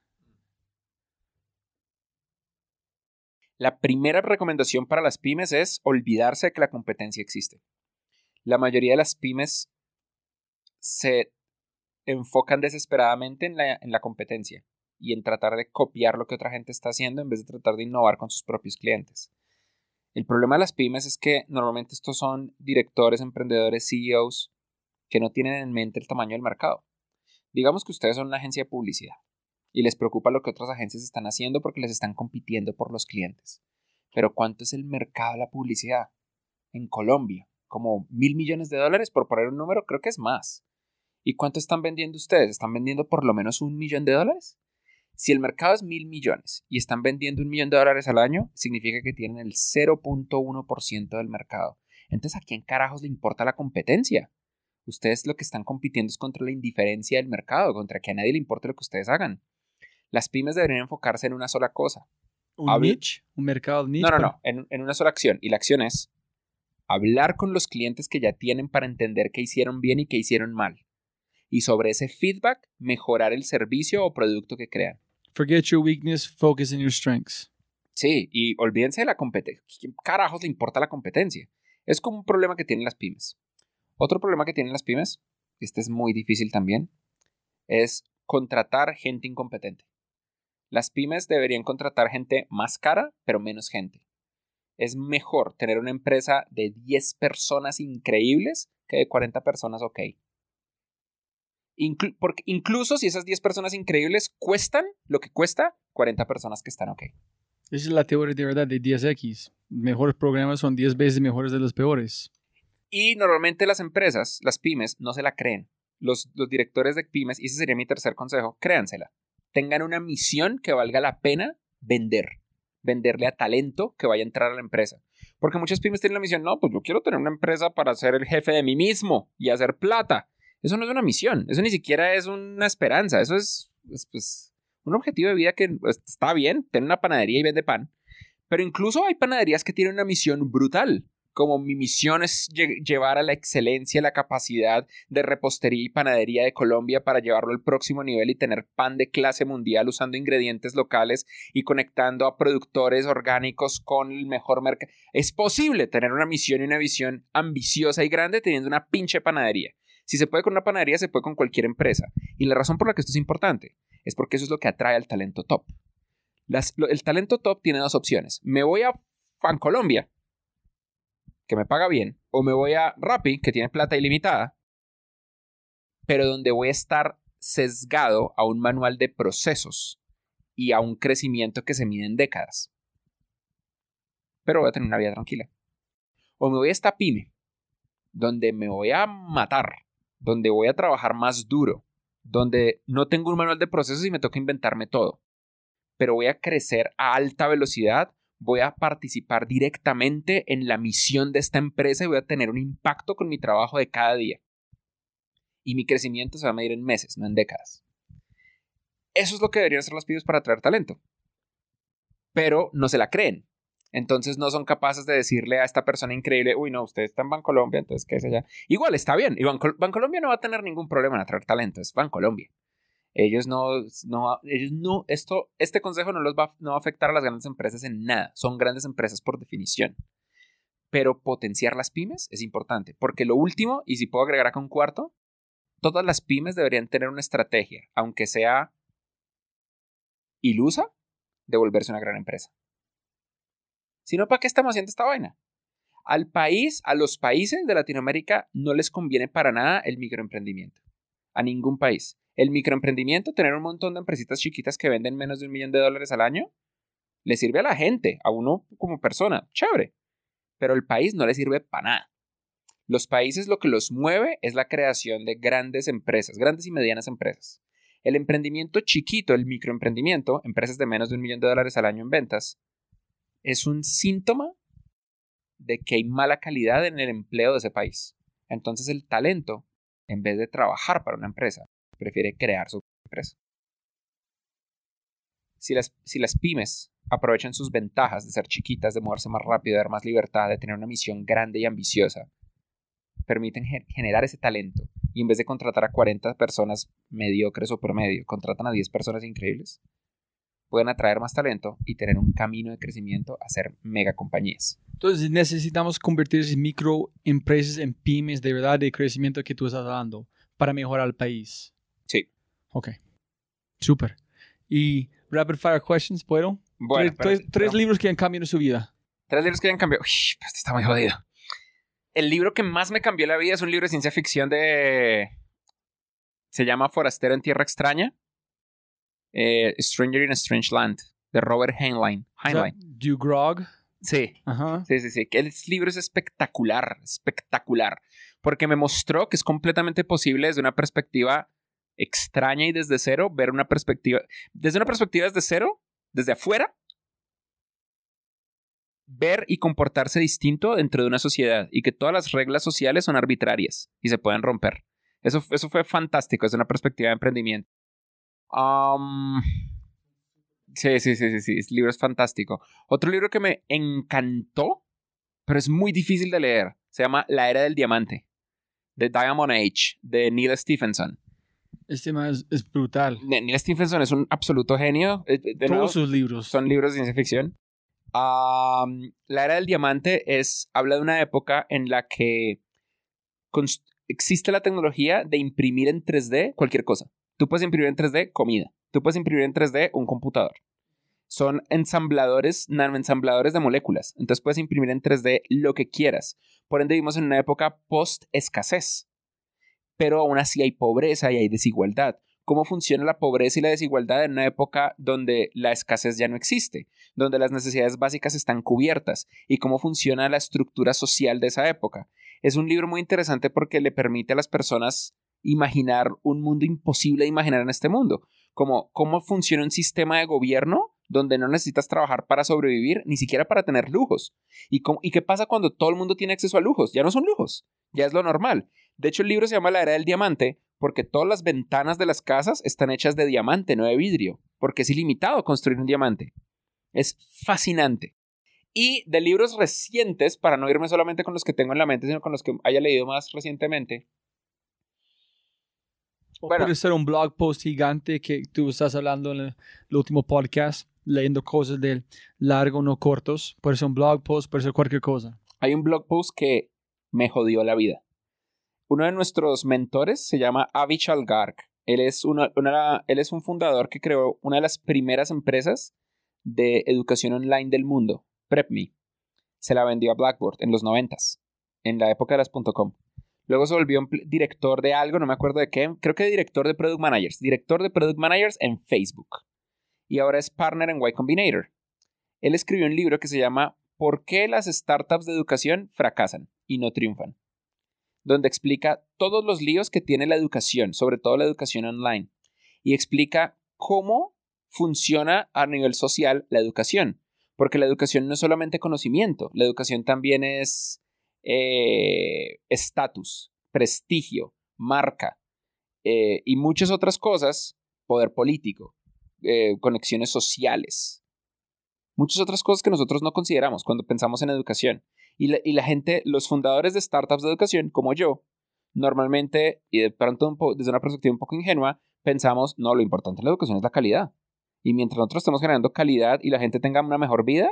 La primera recomendación para las pymes es olvidarse de que la competencia existe. La mayoría de las pymes se enfocan desesperadamente en la, en la, competencia y en tratar de copiar lo que otra gente está haciendo en vez de tratar de innovar con sus propios clientes. El problema de las pymes es que normalmente estos son directores, emprendedores, CEOs que no tienen en mente el tamaño del mercado. Digamos que ustedes son una agencia de publicidad y les preocupa lo que otras agencias están haciendo porque les están compitiendo por los clientes. Pero ¿cuánto es el mercado de la publicidad? En Colombia, como mil millones de dólares, por poner un número, creo que es más. ¿Y cuánto están vendiendo ustedes? ¿Están vendiendo por lo menos un millón de dólares? Si el mercado es mil millones y están vendiendo un millón de dólares al año, significa que tienen el 0.1% del mercado. Entonces, ¿a quién carajos le importa la competencia? Ustedes lo que están compitiendo es contra la indiferencia del mercado, contra que a nadie le importe lo que ustedes hagan. Las pymes deberían enfocarse en una sola cosa. ¿Un Habl niche? ¿Un mercado niche? No, no, no, en, en una sola acción. Y la acción es hablar con los clientes que ya tienen para entender qué hicieron bien y qué hicieron mal. Y sobre ese feedback, mejorar el servicio o producto que crean. Forget your weakness, focus on your strengths. Sí, y olvídense de la competencia. ¿Quién carajos le importa la competencia? Es como un problema que tienen las pymes. Otro problema que tienen las pymes, este es muy difícil también, es contratar gente incompetente. Las pymes deberían contratar gente más cara, pero menos gente. Es mejor tener una empresa de 10 personas increíbles que de 40 personas ok. Inclu porque incluso si esas 10 personas increíbles cuestan lo que cuesta 40 personas que están ok. Esa es la teoría de verdad de 10X. Mejores programas son 10 veces mejores de los peores. Y normalmente las empresas, las pymes, no se la creen. Los, los directores de pymes, y ese sería mi tercer consejo, créansela tengan una misión que valga la pena vender. venderle a talento que vaya a entrar a la empresa. Porque muchas pymes tienen la misión, no, pues yo quiero tener una empresa para ser el jefe de mí mismo y hacer plata. Eso no es una misión, eso ni siquiera es una esperanza, eso es, pues, un objetivo de vida que pues, está bien, tener una panadería y vende pan. Pero incluso hay panaderías que tienen una misión brutal como mi misión es llevar a la excelencia la capacidad de repostería y panadería de Colombia para llevarlo al próximo nivel y tener pan de clase mundial usando ingredientes locales y conectando a productores orgánicos con el mejor mercado. Es posible tener una misión y una visión ambiciosa y grande teniendo una pinche panadería. Si se puede con una panadería, se puede con cualquier empresa. Y la razón por la que esto es importante es porque eso es lo que atrae al talento top. el talento top tiene dos opciones. Me voy a Fan Colombia que me paga bien, o me voy a Rappi, que tiene plata ilimitada, pero donde voy a estar sesgado a un manual de procesos y a un crecimiento que se mide en décadas. Pero voy a tener una vida tranquila. O me voy a esta pyme, donde me voy a matar, donde voy a trabajar más duro, donde no tengo un manual de procesos y me toca inventarme todo. Pero voy a crecer a alta velocidad voy a participar directamente en la misión de esta empresa y voy a tener un impacto con mi trabajo de cada día. Y mi crecimiento se va a medir en meses, no en décadas. Eso es lo que deberían hacer los pibes para atraer talento. Pero no se la creen. Entonces no son capaces de decirle a esta persona increíble, uy, no, usted está en Bancolombia, entonces qué es allá. Igual está bien. Y Bancolombia no va a tener ningún problema en atraer talento, es Bancolombia. Ellos no, no, ellos no, esto, este consejo no los va, no va a afectar a las grandes empresas en nada. Son grandes empresas por definición. Pero potenciar las pymes es importante, porque lo último, y si puedo agregar acá un cuarto, todas las pymes deberían tener una estrategia, aunque sea ilusa, de volverse una gran empresa. Si no, ¿para qué estamos haciendo esta vaina? Al país, a los países de Latinoamérica no les conviene para nada el microemprendimiento. A ningún país. El microemprendimiento, tener un montón de empresitas chiquitas que venden menos de un millón de dólares al año, le sirve a la gente, a uno como persona, chévere. Pero el país no le sirve para nada. Los países lo que los mueve es la creación de grandes empresas, grandes y medianas empresas. El emprendimiento chiquito, el microemprendimiento, empresas de menos de un millón de dólares al año en ventas, es un síntoma de que hay mala calidad en el empleo de ese país. Entonces el talento, en vez de trabajar para una empresa, prefiere crear su empresa. Si las, si las pymes aprovechan sus ventajas de ser chiquitas, de moverse más rápido, de dar más libertad, de tener una misión grande y ambiciosa, permiten generar ese talento y en vez de contratar a 40 personas mediocres o promedio, contratan a 10 personas increíbles, pueden atraer más talento y tener un camino de crecimiento a ser mega compañías. Entonces necesitamos convertir esas microempresas en pymes de verdad de crecimiento que tú estás dando para mejorar el país. Sí. Ok. Súper. ¿Y rapid fire questions, puedo? Bueno, tres, libros que han cambiado su vida. Tres libros que han cambiado. Uy, pues está muy jodido. El libro que más me cambió la vida es un libro de ciencia ficción de. Se llama Forastero en Tierra Extraña. Eh, Stranger in a Strange Land, de Robert Heinlein. Heinlein. Do Grog? Sí. Ajá. Sí, sí, sí. El libro es espectacular, espectacular. Porque me mostró que es completamente posible desde una perspectiva extraña y desde cero, ver una perspectiva, desde una perspectiva desde cero, desde afuera, ver y comportarse distinto dentro de una sociedad y que todas las reglas sociales son arbitrarias y se pueden romper. Eso, eso fue fantástico desde una perspectiva de emprendimiento. Sí, sí, sí, sí, sí, el libro es fantástico. Otro libro que me encantó, pero es muy difícil de leer, se llama La Era del Diamante, The Diamond Age, de Neil Stephenson. Este más es, brutal. Neil Stephenson es un absoluto genio. Eh, Todos sus libros. Son libros de ciencia ficción. la era del diamante es, habla de una época en la que existe la tecnología de imprimir en 3D cualquier cosa. Tú puedes imprimir en 3D comida. Tú puedes imprimir en 3D un computador. Son ensambladores, nanoensambladores de moléculas. Entonces puedes imprimir en 3D lo que quieras. Por ende, vivimos en una época post-escasez pero aún así hay pobreza y hay desigualdad. ¿Cómo funciona la pobreza y la desigualdad en una época donde la escasez ya no existe, donde las necesidades básicas están cubiertas? ¿Y cómo funciona la estructura social de esa época? Es un libro muy interesante porque le permite a las personas imaginar un mundo imposible de imaginar en este mundo, como cómo funciona un sistema de gobierno donde no necesitas trabajar para sobrevivir, ni siquiera para tener lujos. ¿Y, ¿Y qué pasa cuando todo el mundo tiene acceso a lujos? Ya no son lujos, ya es lo normal. De hecho, el libro se llama La Era del Diamante porque todas las ventanas de las casas están hechas de diamante, no de vidrio, porque es ilimitado construir un diamante. Es fascinante. Y de libros recientes, para no irme solamente con los que tengo en la mente, sino con los que haya leído más recientemente. Bueno, puede ser un blog post gigante que tú estás hablando en el, último podcast, leyendo cosas de largo, no cortos. Puede ser un blog post, puede ser cualquier cosa. Hay un blog post que me jodió la vida. Uno de nuestros mentores se llama Avichal Garg. Él es, una, él es un fundador que creó una de las primeras empresas de educación online del mundo, PrepMe. Se la vendió a Blackboard en los noventas, en la época de las .com. Luego se volvió director de algo, no me acuerdo de qué, creo que director de Product Managers, director de Product Managers en Facebook. Y ahora es partner en Y Combinator. Él escribió un libro que se llama ¿Por qué las startups de educación fracasan y no triunfan? donde explica todos los líos que tiene la educación, sobre todo la educación online, y explica cómo funciona a nivel social la educación, porque la educación no es solamente conocimiento, la educación también es eh, estatus, prestigio, marca eh, y muchas otras cosas, poder político, eh, conexiones sociales, muchas otras cosas que nosotros no consideramos cuando pensamos en educación. Y la, gente, los fundadores de startups de educación, como yo, normalmente, y de pronto desde una perspectiva un poco ingenua, pensamos, no, lo importante en la educación es la calidad. Y mientras nosotros estemos generando calidad y la gente tenga una mejor vida,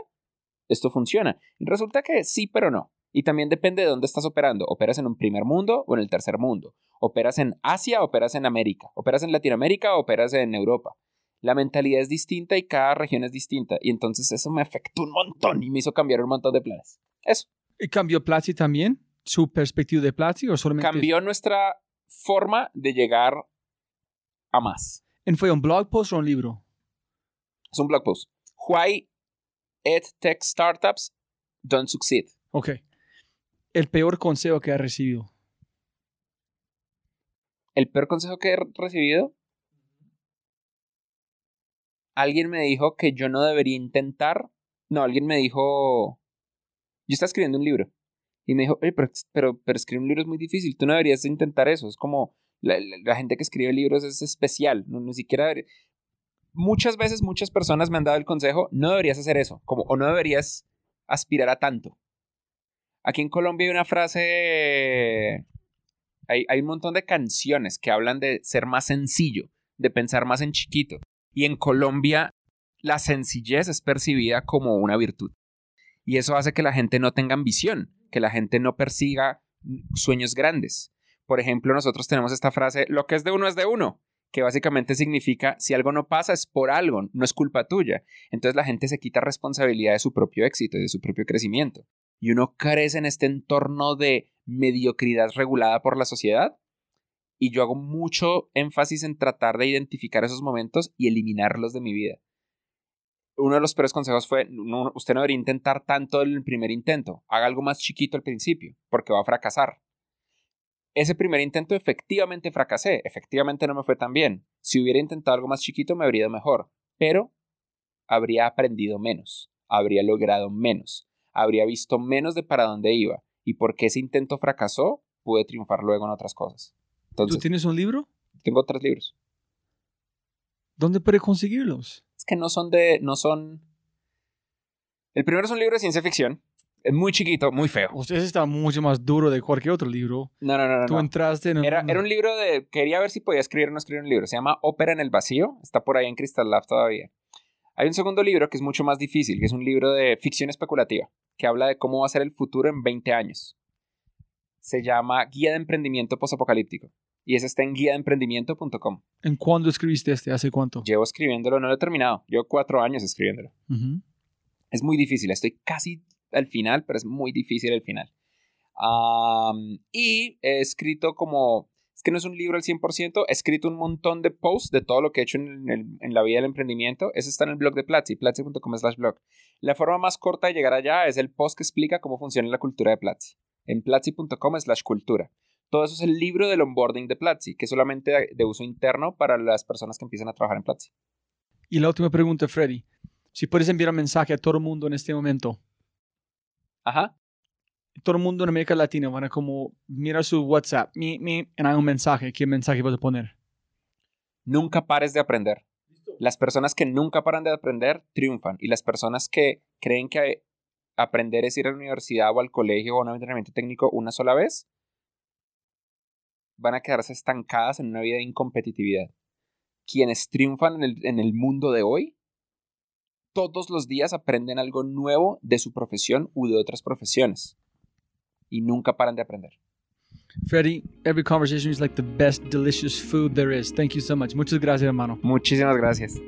esto funciona. Y resulta que sí, pero no. Y también depende de dónde estás operando. ¿Operas en un primer mundo o en el tercer mundo? ¿Operas en Asia o operas en América? ¿Operas en Latinoamérica o operas en Europa? La mentalidad es distinta y cada región es distinta. Y entonces eso me afectó un montón y me hizo cambiar un montón de planes. Eso. ¿Y cambió Platzi también? ¿Su perspectiva de Platzi o solamente...? Cambió nuestra forma de llegar a más. ¿Fue un blog post o un libro? Es un blog post. Why EdTech Startups Don't Succeed. Ok. El peor consejo que ha recibido. El peor consejo que he recibido. Alguien me dijo que yo no debería intentar. No, alguien me dijo yo estaba escribiendo un libro y me dijo, pero, pero, escribir un libro es muy difícil, tú no deberías intentar eso, es como la, gente que escribe libros es especial, no, ni siquiera Muchas veces muchas personas me han dado el consejo, no deberías hacer eso, como, o no deberías aspirar a tanto. Aquí en Colombia hay una frase, hay, un montón de canciones que hablan de ser más sencillo, de pensar más en chiquito. Y en Colombia la sencillez es percibida como una virtud. Y eso hace que la gente no tenga ambición, que la gente no persiga sueños grandes. Por ejemplo, nosotros tenemos esta frase, lo que es de uno es de uno, que básicamente significa, si algo no pasa es por algo, no es culpa tuya. Entonces la gente se quita responsabilidad de su propio éxito y de su propio crecimiento. Y uno crece en este entorno de mediocridad regulada por la sociedad. Y yo hago mucho énfasis en tratar de identificar esos momentos y eliminarlos de mi vida uno de los peores consejos fue, usted no debería intentar tanto el primer intento, haga algo más chiquito al principio, porque va a fracasar. Ese primer intento efectivamente fracasé, efectivamente no me fue tan bien. Si hubiera intentado algo más chiquito me habría ido mejor, pero habría aprendido menos, habría logrado menos, habría visto menos de para dónde iba, y porque ese intento fracasó, pude triunfar luego en otras cosas. ¿Tú tienes un libro? Tengo tres libros. ¿Dónde puede conseguirlos? que no son de. no son. El primero es un libro de ciencia ficción. Es muy chiquito, muy feo. Usted está mucho más duro de cualquier otro libro. No, no, no. Tú entraste en era, era un libro de. Quería ver si podía escribir o no escribir un libro. Se llama Ópera en el Vacío. Está por ahí en Crystal Lab todavía. Hay un segundo libro que es mucho más difícil, que es un libro de ficción especulativa, que habla de cómo va a ser el futuro en 20 años. Se llama Guía de Emprendimiento Postapocalíptico y ese está en guiadeemprendimiento.com. ¿En cuándo escribiste este? ¿Hace cuánto? Llevo escribiéndolo, no lo he terminado. Llevo cuatro años escribiéndolo. Es muy difícil, estoy casi al final, pero es muy difícil el final. y he escrito como, es que no es un libro al 100%, he escrito un montón de posts de todo lo que he hecho en, en la vida del emprendimiento. Eso está en el blog de Platzi, platzi.com slash blog. La forma más corta de llegar allá es el post que explica cómo funciona la cultura de Platzi, en platzi.com slash cultura. Todo eso es el libro del onboarding de Platzi, que es solamente de uso interno para las personas que empiezan a trabajar en Platzi. Y la última pregunta, Freddy. Si puedes enviar un mensaje a todo el mundo en este momento, Ajá. Todo el mundo en América Latina van a como mirar su WhatsApp, mi, mi, hay un mensaje. ¿Qué mensaje vas a poner? Nunca pares de aprender. Las personas que nunca paran de aprender triunfan y las personas que creen que aprender es ir a la universidad o al colegio o a un entrenamiento técnico una sola vez van a quedarse estancadas en una vida de incompetitividad. Quienes triunfan en el, en el mundo de hoy todos los días aprenden algo nuevo de su profesión u de otras profesiones y nunca paran de aprender. Freddy, every conversation is like the best delicious food there is. Thank you so much. Muchas gracias, hermano. Muchísimas gracias.